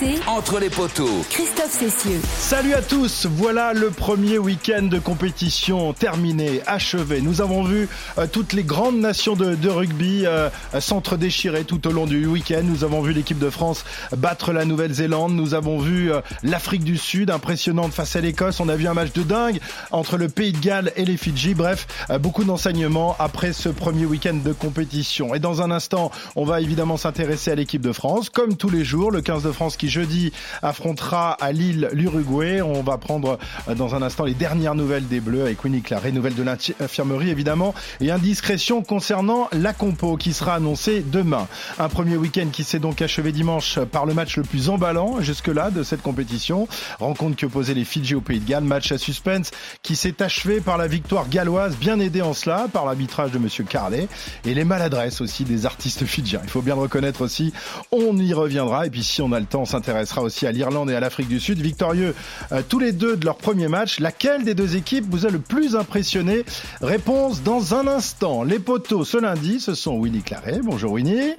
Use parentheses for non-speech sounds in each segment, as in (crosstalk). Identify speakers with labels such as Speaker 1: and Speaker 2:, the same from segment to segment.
Speaker 1: RMC.
Speaker 2: Entre les poteaux.
Speaker 1: Christophe Cessieux.
Speaker 3: Salut à tous, voilà le premier week-end de compétition terminé, achevé. Nous avons vu euh, toutes les grandes nations de, de rugby euh, s'entre-déchirer tout au long du week-end. Nous avons vu l'équipe de France battre la Nouvelle-Zélande. Nous avons vu euh, l'Afrique du Sud impressionnante face à l'Écosse. On a vu un match de dingue entre le Pays de Galles et les Fidji. Bref, euh, beaucoup d'enseignements après ce premier week-end de compétition. Et dans un instant, on va évidemment s'intéresser à l'équipe de France. Comme tous les jours, le 15 de France qui jeudi affrontera à Lille l'Uruguay. On va prendre euh, dans un instant les dernières nouvelles des Bleus avec Winnie Claret, nouvelles de l'infirmerie évidemment, et indiscrétion concernant la compo qui sera annoncée demain. Un premier week-end qui s'est donc achevé dimanche par le match le plus emballant jusque-là de cette compétition. Rencontre que posaient les Fidji au Pays de Galles, match à suspense qui s'est achevé par la victoire galloise, bien aidée en cela par l'arbitrage de Monsieur Carlet et les maladresses aussi des artistes fidjiens. Il faut bien le reconnaître aussi. On y reviendra et puis si on a le temps, s'intéressera aussi à l'Irlande et à l'Afrique du Sud. Victorieux euh, tous les deux de leur premier match. Laquelle des deux équipes vous a le plus impressionné? Réponse dans un instant. Les poteaux ce lundi, ce sont Winnie Claret. Bonjour Winnie.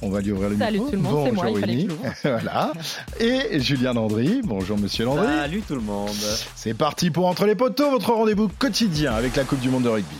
Speaker 3: On va lui ouvrir le
Speaker 4: Salut
Speaker 3: micro.
Speaker 4: tout le monde, c'est moi,
Speaker 3: Bonjour Winnie. (laughs) voilà. Et Julien Landry. Bonjour Monsieur Landry.
Speaker 5: Salut tout le monde.
Speaker 3: C'est parti pour Entre les poteaux, votre rendez-vous quotidien avec la Coupe du Monde de rugby.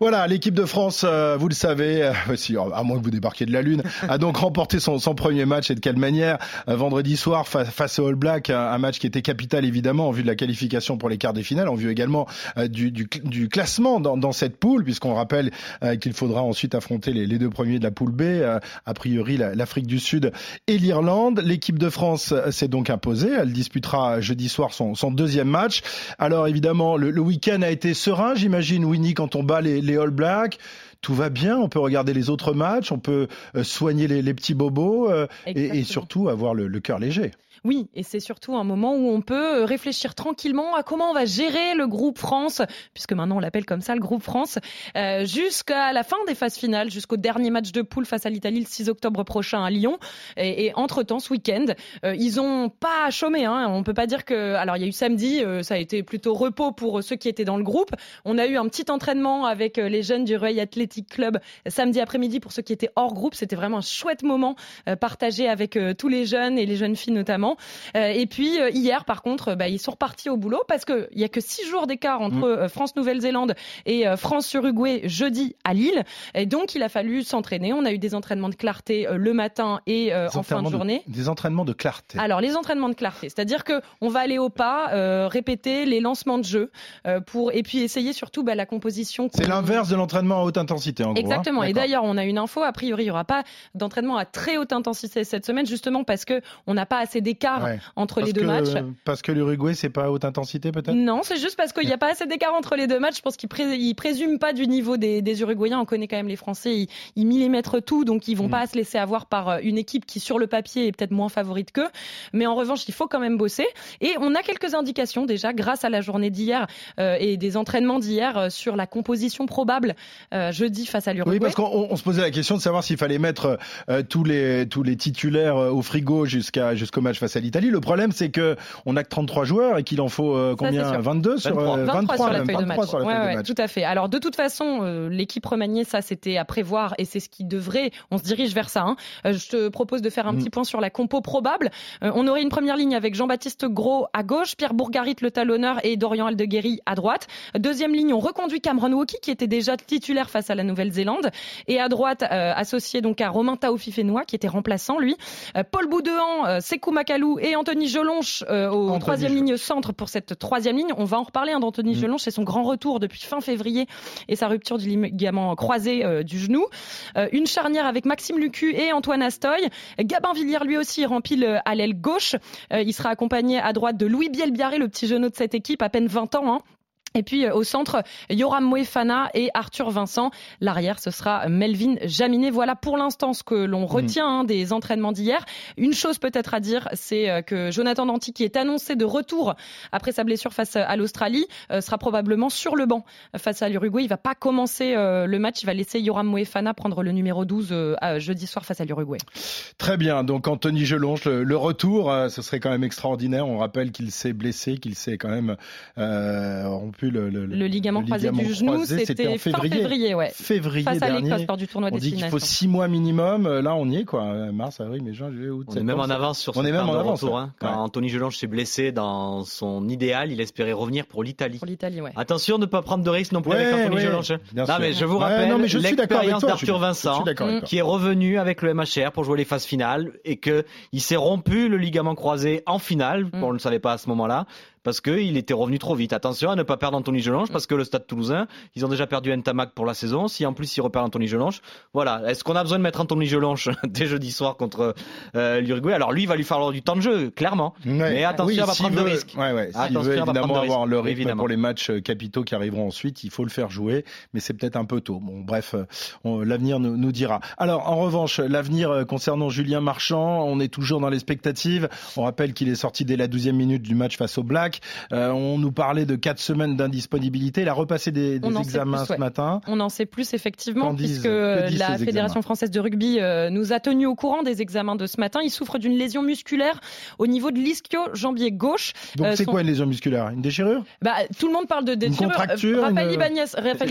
Speaker 3: Voilà, l'équipe de France, euh, vous le savez, euh, (laughs) si, à moins que vous débarquiez de la Lune, (laughs) a donc remporté son, son premier match et de quelle manière Euh, Vendredi soir fa- face au All Black, un, un match qui était capital évidemment en vue de la qualification pour les quarts des finales, en vue également euh, du, du, du classement dans, dans cette poule, puisqu'on rappelle euh, qu'il faudra ensuite affronter les, les deux premiers de la poule B, euh, a priori la- l'Afrique du Sud et l'Irlande. L'équipe de France euh, s'est donc imposée, elle disputera jeudi soir son, son deuxième match. Alors évidemment, le, le week-end a été serein, j'imagine, Winnie, quand on bat les, les All Blacks. Tout va bien, on peut regarder les autres matchs, on peut euh, soigner les, les petits bobos euh, et, surtout avoir le, le cœur léger.
Speaker 4: Oui, et c'est surtout un moment où on peut euh, réfléchir tranquillement à comment on va gérer le groupe France, puisque maintenant on l'appelle comme ça le groupe France, euh, jusqu'à la fin des phases finales, jusqu'au dernier match de poule face à l'Italie le 6 octobre prochain à Lyon. Et, et entre-temps, ce week-end, euh, ils ont pas chômé. Hein. On peut pas dire que... Alors il y a eu samedi, ça a été plutôt repos pour ceux qui étaient dans le groupe. On a eu un petit entraînement avec les jeunes du Royal Athletic Club samedi après-midi pour ceux qui étaient hors groupe. C'était vraiment un chouette moment partagé avec tous les jeunes et les jeunes filles notamment. Euh, et puis euh, hier, par contre, euh, bah, ils sont repartis au boulot parce qu'il y a que six jours d'écart entre
Speaker 3: Mm.
Speaker 4: France-Nouvelle-Zélande et France-Uruguay jeudi à Lille. Et donc, il a fallu s'entraîner. On a eu des entraînements de clarté le matin et en fin de journée.
Speaker 3: des entraînements de clarté.
Speaker 4: Alors les entraînements de clarté, c'est-à-dire que on va aller au pas, euh, répéter les lancements de jeu euh, pour et puis essayer surtout bah, la composition.
Speaker 3: C'est l'inverse de l'entraînement à haute intensité en gros. hein.
Speaker 4: Exactement. Et
Speaker 3: D'accord.
Speaker 4: d'ailleurs, on a une info. A priori, il y aura pas d'entraînement à très haute intensité cette semaine, justement parce que on n'a pas assez d'écart
Speaker 3: Ouais.
Speaker 4: entre
Speaker 3: Parce
Speaker 4: les deux
Speaker 3: que-
Speaker 4: matchs.
Speaker 3: Parce que l'Uruguay, c'est pas à haute intensité peut-être?
Speaker 4: Non, c'est juste parce qu'il n'y a pas assez d'écart entre les deux matchs. Je pense qu'ils pré- présument pas du niveau des, des Uruguayens. On connaît quand même les Français. Ils, ils millimètrent tout, donc ils vont
Speaker 3: Mm.
Speaker 4: pas se laisser avoir par euh, une équipe qui, sur le papier, est peut-être moins favorite qu'eux. Mais en revanche, il faut quand même bosser. Et on a quelques indications déjà, grâce à la journée d'hier euh, et des entraînements d'hier, euh, sur la composition probable euh, jeudi face à l'Uruguay.
Speaker 3: Oui, parce qu'on on- on se posait la question de savoir s'il fallait mettre tous les tous les titulaires au frigo jusqu'à jusqu'au match face à l'Italie. Le problème, c'est que on a que 33 joueurs et qu'il en faut euh,
Speaker 4: Ça,
Speaker 3: combien
Speaker 4: sûr.
Speaker 3: 22 sur
Speaker 5: 23.
Speaker 3: euh,
Speaker 4: 23 sur la feuille de
Speaker 3: 23
Speaker 4: match. Ouais,
Speaker 3: feuille de
Speaker 4: ouais,
Speaker 3: match.
Speaker 4: tout à fait. Alors de toute façon, euh, l'équipe remaniée, ça c'était à prévoir et c'est ce qui devrait. On se dirige vers ça. hein. Euh, je te propose de faire un
Speaker 3: Mm.
Speaker 4: petit point sur la compo probable. Euh, on aurait une première ligne avec Jean-Baptiste Gros à gauche, Pierre Bourgarit le talonneur et Dorian Aldeguerri à droite. Deuxième ligne, on reconduit Cameron Wauki qui était déjà titulaire face à la Nouvelle-Zélande et à droite euh, associé donc à Romain Taofifenois qui était remplaçant lui. Euh, Paul Boudéan, euh, Sekou Et Anthony Jelonche euh, au
Speaker 3: Anthony
Speaker 4: troisième ligne centre pour cette troisième ligne. On va en reparler hein, d'Anthony
Speaker 3: Mm.
Speaker 4: C'est son grand retour depuis fin février et sa rupture du ligament croisé euh, du genou. Euh, une charnière avec Maxime Lucu et Antoine Astoy. Gabin Villiers lui aussi rempile euh, à l'aile gauche. Il sera accompagné à droite de Louis Bielbiaré, le petit genou de cette équipe, à peine 20 ans. hein. Et puis euh, au centre, Yoram Moefana et Arthur Vincent. L'arrière, ce sera Melvin Jaminet. Voilà pour l'instant ce que l'on retient hein, des entraînements d'hier. Une chose peut-être à dire, c'est euh, que Jonathan Danty, qui est annoncé de retour après sa blessure face à l'Australie, euh, sera probablement sur le banc face à l'Uruguay. Il va pas commencer euh, le match, il va laisser Yoram Moefana prendre le numéro 12 euh, jeudi soir face à l'Uruguay.
Speaker 3: Très bien. Donc Anthony Gelonge, le, le retour, euh, ce serait quand même extraordinaire. On rappelle qu'il s'est blessé, qu'il s'est quand même, euh, le,
Speaker 4: le, ligament, croisé du genou. C'était en février. février, ouais.
Speaker 3: février
Speaker 4: Face
Speaker 3: à
Speaker 4: l'Écosse lors du tournoi
Speaker 3: On dit qu'il faut six mois minimum. Là, on y est, quoi. Mars, avril, mai, juin, juillet, août.
Speaker 1: On est même en avance sur
Speaker 3: on est même en avance,
Speaker 1: retour. Hein. Quand Anthony Gelonge s'est blessé dans son idéal, il espérait revenir pour l'Italie.
Speaker 4: Pour l'Italie, ouais.
Speaker 1: Attention ne pas prendre de risque non plus avec Anthony Gelonge. Non, mais je vous rappelle l'expérience d'Arthur Vincent, qui est revenu avec le MHR pour jouer les phases finales et que il s'est rompu le ligament croisé en finale. Mm. On ne le savait pas à ce moment-là parce qu'il était revenu trop vite. Attention à ne pas perdre Anthony Gelange parce que le Stade Toulousain, ils ont déjà perdu Ntamak pour la saison. Si en plus ils repèrent Anthony Gelange, voilà. Est-ce qu'on a besoin de mettre Anthony Gelange (laughs) dès jeudi soir contre euh, l'Uruguay? Alors lui, il va lui falloir du temps de jeu, clairement. Mais attention à pas prendre de risques.
Speaker 3: Ouais, ouais. S'il veut évidemment avoir le rythme pour les matchs euh, capitaux qui arriveront ensuite, il faut le faire jouer, mais c'est peut-être un peu tôt. Bon, bref, euh, l'avenir nous, nous, dira. Alors, en revanche, l'avenir concernant Julien Marchand, on est toujours dans l'expectative. On rappelle qu'il est sorti dès la 12e minute du match face au Black. On on nous parlait de quatre semaines d'indisponibilité. Il a repassé des, examens ce matin.
Speaker 4: On en sait plus effectivement, puisque la Fédération française de rugby euh, nous a tenu au courant des examens de ce matin. Il souffre d'une lésion musculaire au niveau de l'ischio-jambier gauche.
Speaker 3: Donc euh, c'est quoi une lésion musculaire? Une déchirure?
Speaker 4: Bah, Tout le monde parle de déchirure. Une
Speaker 3: contracture,
Speaker 4: Raphaël,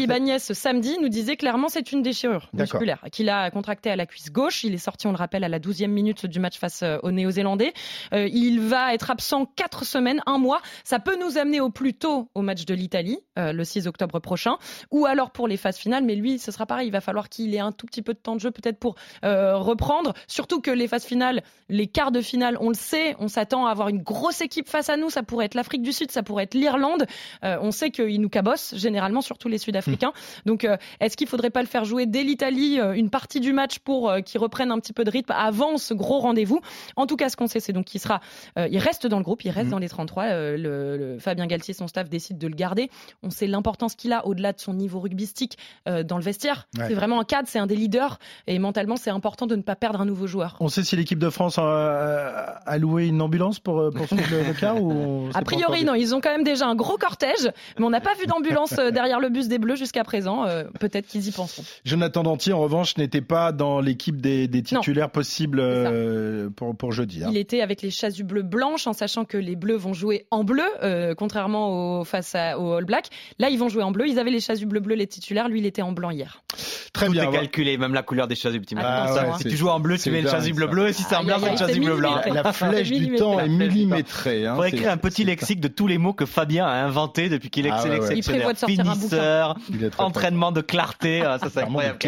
Speaker 4: Ibanez, samedi nous disait clairement c'est une déchirure musculaire qu'il a contractée à la cuisse gauche. Il est sorti, on le rappelle, à la 12e minute du match face euh, aux Néo-Zélandais. il va être absent quatre semaines, un mois. Ça peut nous amener au plus tôt au match de l'Italie, euh, le 6 octobre prochain, ou alors pour les phases finales. Mais lui, ce sera pareil, il va falloir qu'il ait un tout petit peu de temps de jeu peut-être pour euh, reprendre. Surtout que les phases finales, les quarts de finale, on le sait, on s'attend à avoir une grosse équipe face à nous. Ça pourrait être l'Afrique du Sud, ça pourrait être l'Irlande. Euh, on sait qu'ils nous cabossent généralement, surtout les Sud-Africains. Mmh. Donc, est-ce qu'il faudrait pas le faire jouer dès l'Italie une partie du match pour qu'il reprenne un petit peu de rythme avant ce gros rendez-vous? En tout cas, ce qu'on sait, c'est donc qu'il sera, il reste dans le groupe, il reste mmh. dans les 33. Le, le Fabien Galtier, son staff décide de le garder. On sait l'importance qu'il a au-delà de son niveau rugbystique euh, dans le vestiaire. C'est vraiment un cadre, c'est un des leaders et mentalement c'est important de ne pas perdre un nouveau joueur.
Speaker 3: On sait si l'équipe de France a, loué une ambulance pour, euh, pour le, cas ou (laughs)
Speaker 4: A priori non, ils ont quand même déjà un gros cortège, mais on n'a pas vu d'ambulance euh, derrière le bus des Bleus jusqu'à présent. Peut-être qu'ils y penseront.
Speaker 3: Jonathan Danty en revanche n'était pas dans l'équipe des, titulaires possibles pour, pour jeudi.
Speaker 4: Hein. Il était avec les chasubles blanches en sachant que les Bleus vont jouer en bleu, contrairement au, face à, au All Black. Là, ils vont jouer en bleu. Ils avaient les chasubles bleus, les titulaires. Lui, il était en blanc hier.
Speaker 1: Très bien. Tout est calculé, même la couleur des chasubles. Ah, si tu joues en bleu, tu mets le chasuble bleu. Et si c'est en blanc, c'est le chasuble blanc.
Speaker 3: La flèche du temps est millimétrée.
Speaker 1: Hein, Pour écrire un petit lexique de tous les mots que Fabien a inventé depuis qu'il est ah, sélectionneur. Finisseur, entraînement de clarté. Ah, ça, c'est incroyable.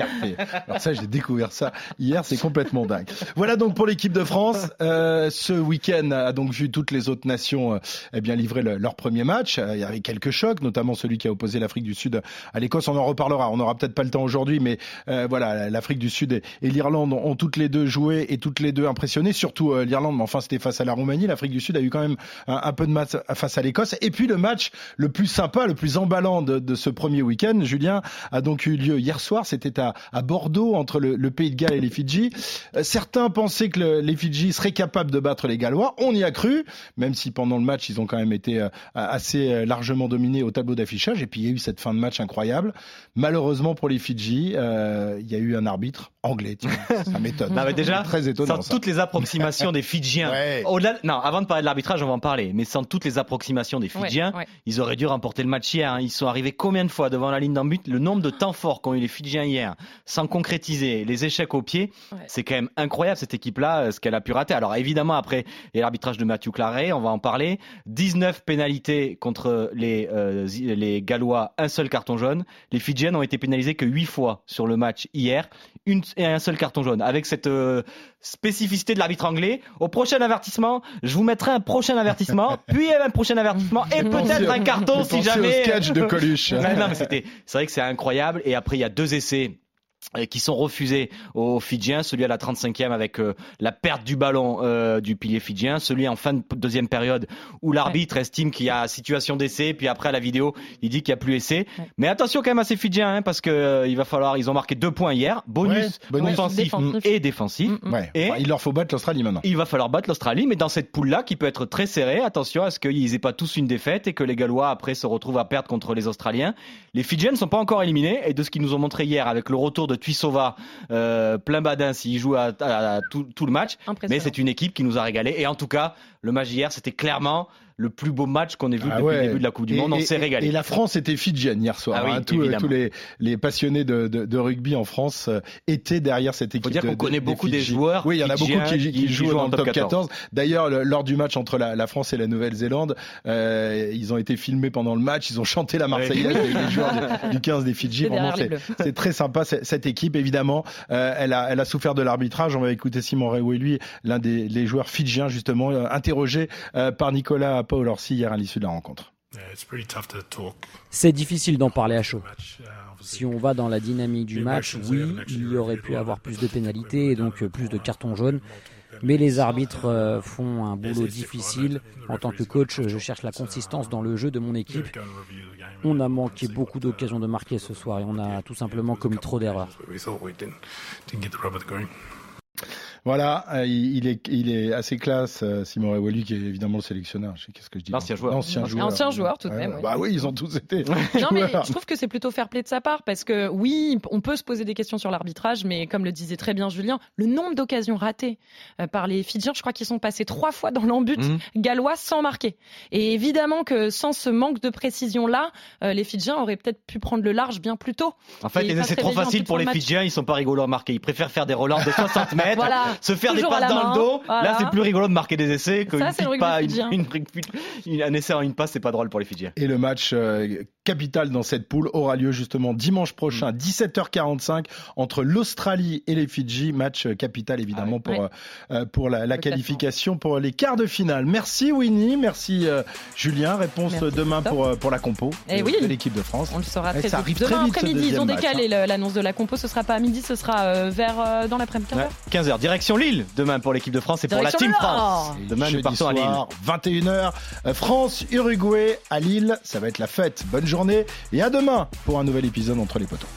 Speaker 3: Alors ça, j'ai découvert ça hier. C'est complètement dingue. Voilà donc pour l'équipe de France. Euh, ce week-end a donc vu toutes les autres nations bien livrer leur premier match. Il y avait quelques chocs, notamment celui qui a opposé l'Afrique du Sud à l'Écosse. On en reparlera. On n'aura peut-être pas le temps aujourd'hui, mais euh, voilà, l'Afrique du Sud et, l'Irlande ont toutes les deux joué et toutes les deux impressionné. Surtout euh, l'Irlande, mais enfin c'était face à la Roumanie. L'Afrique du Sud a eu quand même un, peu de match face à l'Écosse. Et puis le match le plus sympa, le plus emballant de, ce premier week-end, Julien, a donc eu lieu hier soir. C'était à, Bordeaux entre le, Pays de Galles et les Fidji. Euh, certains pensaient que les Fidji seraient capables de battre les Gallois. On y a cru, même si pendant le match ils ont quand même été assez largement dominés au tableau d'affichage. Et puis il y a eu cette fin de match incroyable. Malheureusement pour les Fidji, euh, il y a eu un arbitre anglais. (laughs) ça m'étonne.
Speaker 1: Non, mais déjà, très étonnant. Sans toutes les approximations des Fidjiens. (laughs) Au-delà, non, avant de parler de l'arbitrage, on va en parler. Mais sans toutes les approximations des Fidjiens, ils auraient dû remporter le match hier. Hein. Ils sont arrivés combien de fois devant la ligne d'en but Le nombre de temps forts qu'ont eu les Fidjiens hier, sans concrétiser, les échecs au pied, c'est quand même incroyable cette équipe-là, euh, ce qu'elle a pu rater. Alors évidemment, après l'arbitrage de Mathieu Claret, on va en parler. 19 pénalités contre les, euh, les Gallois, un seul carton jaune. Les Fidjiens ont été pénalisés que 8 fois sur le match hier. Une, et un seul carton jaune. Avec cette euh, spécificité de l'arbitre anglais, au prochain avertissement, je vous mettrai un prochain avertissement, (laughs) puis un prochain avertissement et peut-être un carton si jamais.
Speaker 3: Au sketch de Coluche. (laughs)
Speaker 1: non, mais c'était, c'est vrai que c'est incroyable. Et après, il y a deux essais qui sont refusés aux Fidjiens, celui à la 35e avec euh, la perte du ballon euh, du pilier fidjien, celui en fin de deuxième période où l'arbitre estime qu'il y a situation d'essai, puis après à la vidéo il dit qu'il n'y a plus essai. Mais attention quand même à ces Fidjiens hein, parce que euh, il va falloir, ils ont marqué deux points hier, bonus, offensif et défensif.
Speaker 3: Et il leur faut battre l'Australie maintenant.
Speaker 1: Il va falloir battre l'Australie, mais dans cette poule là qui peut être très serrée, attention à ce qu'ils aient pas tous une défaite et que les Gallois après se retrouvent à perdre contre les Australiens. Les Fidjiens ne sont pas encore éliminés et de ce qu'ils nous ont montré hier avec le retour de Tuisova euh, plein badin s'il joue à, tout, le match. Mais c'est une équipe qui nous a régalé. Et en tout cas, le match hier, c'était clairement le plus beau match qu'on ait vu ah depuis le début de la Coupe du Monde. on s'est régalé.
Speaker 3: Et la France était fidjienne hier soir. Ah hein. tous, les, les, passionnés de, de, de, rugby en France euh, étaient derrière cette équipe.
Speaker 1: Faut dire qu'on connaît beaucoup des, joueurs.
Speaker 3: Oui, il y en a beaucoup qui, qui, jouent, dans le top 14. D'ailleurs, lors du match entre la, la France et la Nouvelle-Zélande, euh, ils ont été filmés pendant le match. Ils ont chanté la Marseillaise avec les joueurs du 15 des Fidji. Vraiment, c'est très sympa cette équipe. Évidemment, euh, elle a elle a souffert de l'arbitrage. On va écouter Simon Reoué, lui, l'un des les joueurs fidjiens justement, euh, interrogé euh, par Nicolas Paul Orsi hier à l'issue de la rencontre.
Speaker 2: C'est difficile d'en parler à chaud. Si on va dans la dynamique du match, oui, il y aurait pu avoir plus de pénalités et donc plus de cartons jaunes. Mais les arbitres euh, font un boulot difficile. En tant que coach, je cherche la consistance dans le jeu de mon équipe. On a manqué beaucoup d'occasions de marquer ce soir et on a tout simplement commis trop d'erreurs.
Speaker 3: Voilà, euh, il, est, il est assez classe, euh, Simon Rewali, qui est évidemment le sélectionneur. Je sais qu'est-ce que je dis.
Speaker 1: Ancien joueur.
Speaker 4: Ancien joueur. Ancien joueur, tout de même.
Speaker 3: Bah oui, ils ont tous été.
Speaker 4: non, mais (laughs) je trouve que c'est plutôt fair play de sa part, parce que oui, on peut se poser des questions sur l'arbitrage, mais comme le disait très bien Julien, le nombre d'occasions ratées euh, par les Fidjiens, je crois qu'ils sont passés trois fois dans l'embut mhm. gallois sans marquer. Et évidemment que sans ce manque de précision-là, les Fidjiens auraient peut-être pu prendre le large bien plus tôt.
Speaker 1: En fait, c'est trop facile pour les Fidjiens, ils sont pas rigolos à marquer. Ils préfèrent faire des relents de 60 (laughs) mètres, voilà. Se faire des passes dans le dos. Là, c'est plus rigolo de marquer des essais qu'une pas, une, une, un essai en une passe, c'est pas drôle pour les Fidjiens.
Speaker 3: Et le match euh, capital dans cette poule aura lieu justement dimanche prochain, 17h45, mm. entre l'Australie et les Fidji. Match euh, capital évidemment ah pour, euh, pour la, la qualification pour les quarts de finale. Merci Winnie, merci Julien. Réponse demain pour, pour la compo
Speaker 4: et eh
Speaker 3: de, l'équipe de France.
Speaker 4: On le saura très, ça vite. Demain après-midi, ils ont décalé hein. l'annonce de la compo. Ce sera pas à midi, ce sera vers dans l'après-midi
Speaker 1: 15h. 15h, direction Lille demain pour l'équipe de France et pour la Team France.
Speaker 3: Demain, nous partons à Lille. 21h, euh, France-Uruguay à Lille. Ça va être la fête. Bonne et à demain pour un nouvel épisode entre les poteaux.